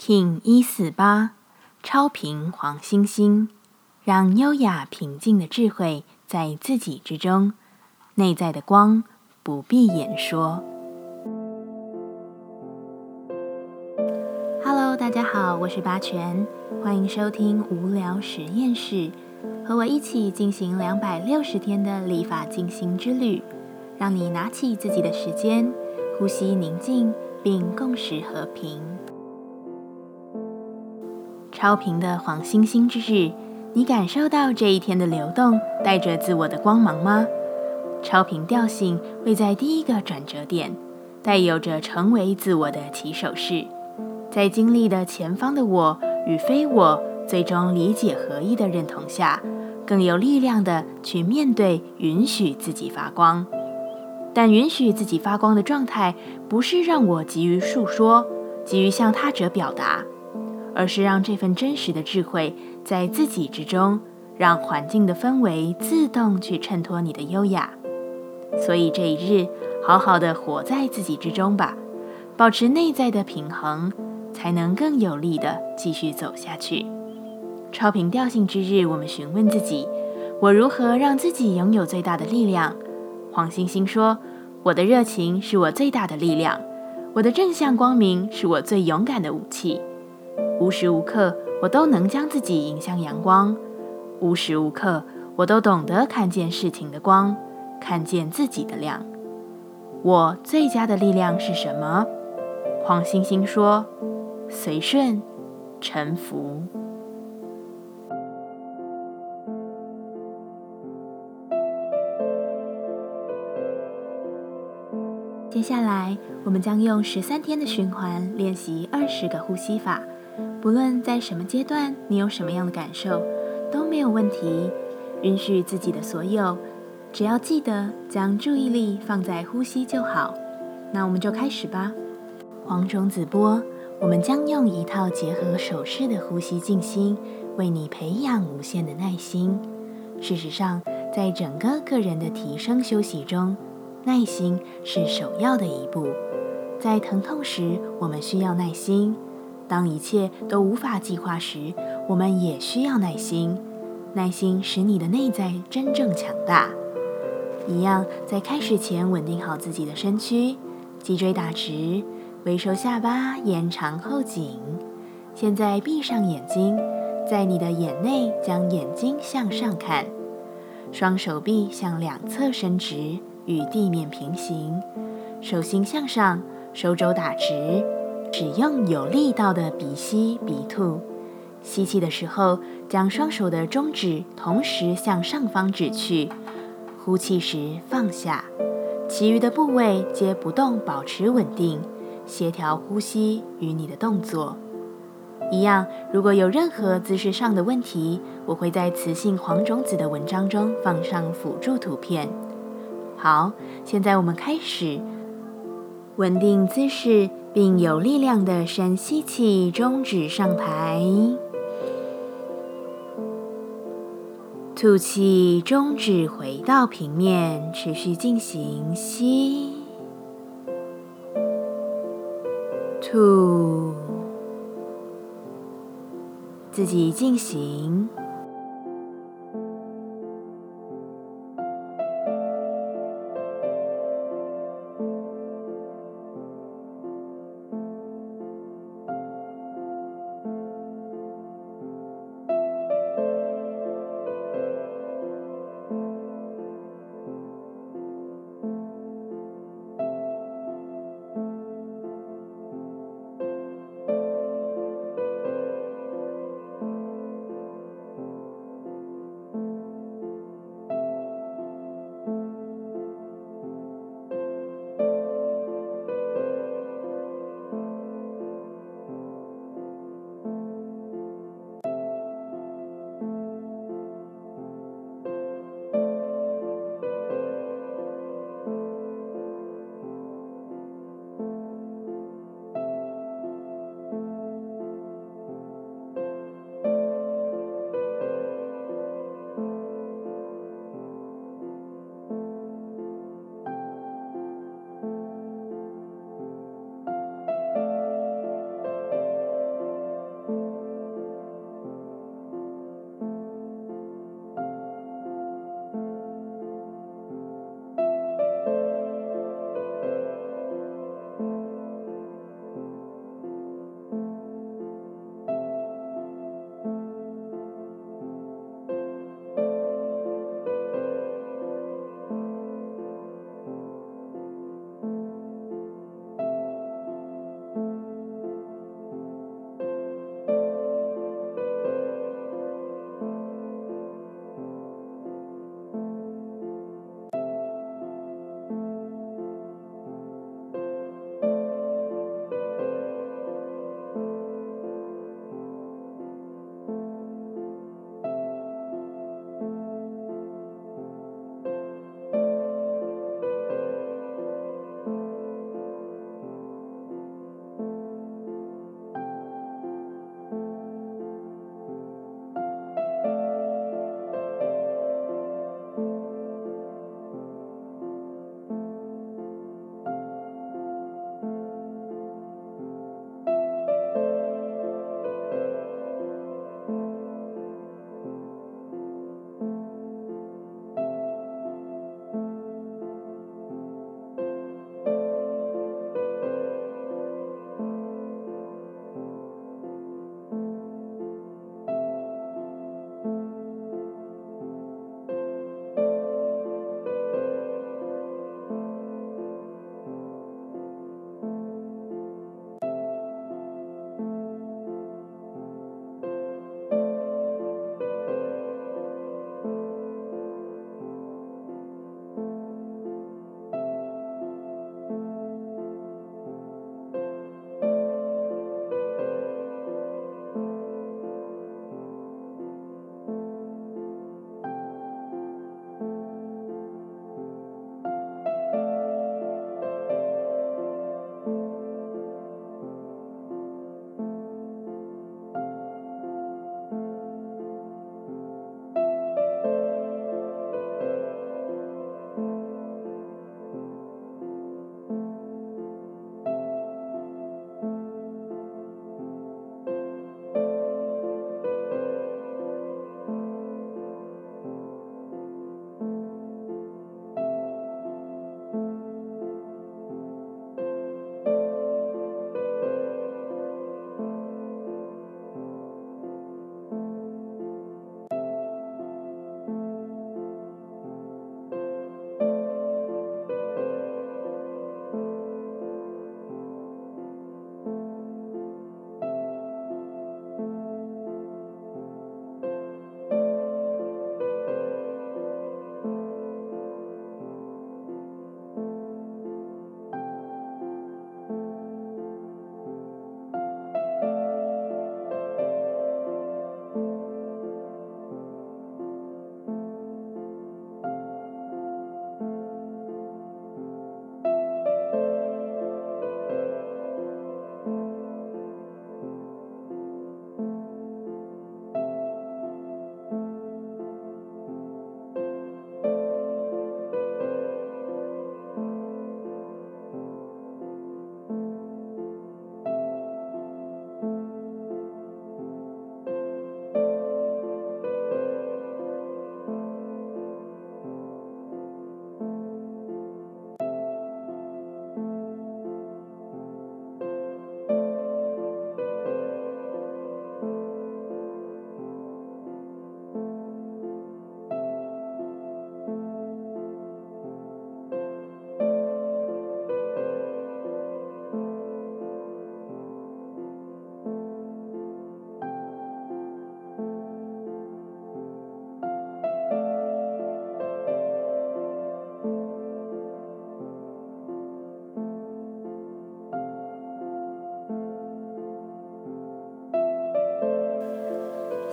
King 一四八，超频黄星星，让优雅平静的智慧在自己之中，内在的光不必言说。Hello，大家好，我是八全，欢迎收听无聊实验室，和我一起进行两百六十天的立法进行之旅，让你拿起自己的时间，呼吸宁静，并共识和平。超频的黄星星之日，你感受到这一天的流动带着自我的光芒吗？超频调性会在第一个转折点，带有着成为自我的起手式。在经历的前方的我与非我最终理解合一的认同下，更有力量的去面对，允许自己发光。但允许自己发光的状态，不是让我急于述说，急于向他者表达，而是让这份真实的智慧在自己之中，让环境的氛围自动去衬托你的优雅。所以这一日，好好的活在自己之中吧，保持内在的平衡。才能更有力的继续走下去。超频调性之日，我们询问自己：我如何让自己拥有最大的力量？黄星星说：“我的热情是我最大的力量，我的正向光明是我最勇敢的武器。无时无刻，我都能将自己引向阳光；无时无刻，我都懂得看见事情的光，看见自己的亮。我最佳的力量是什么？”黄星星说。随顺，臣服。接下来，我们将用十三天的循环练习二十个呼吸法。不论在什么阶段，你有什么样的感受，都没有问题。允许自己的所有，只要记得将注意力放在呼吸就好。那我们就开始吧。黄种子波。我们将用一套结合手势的呼吸静心，为你培养无限的耐心。事实上，在整个个人的提升休息中，耐心是首要的一步。在疼痛时，我们需要耐心；当一切都无法计划时，我们也需要耐心。耐心使你的内在真正强大。一样，在开始前稳定好自己的身躯，脊椎打直。微收下巴，延长后颈。现在闭上眼睛，在你的眼内将眼睛向上看，双手臂向两侧伸直，与地面平行，手心向上，手肘打直。使用有力道的鼻吸鼻吐。吸气的时候，将双手的中指同时向上方指去；呼气时放下，其余的部位皆不动，保持稳定。协调呼吸与你的动作一样。如果有任何姿势上的问题，我会在雌性黄种子的文章中放上辅助图片。好，现在我们开始稳定姿势，并有力量的深吸气，中指上抬，吐气，中指回到平面，持续进行吸。吐，自己进行。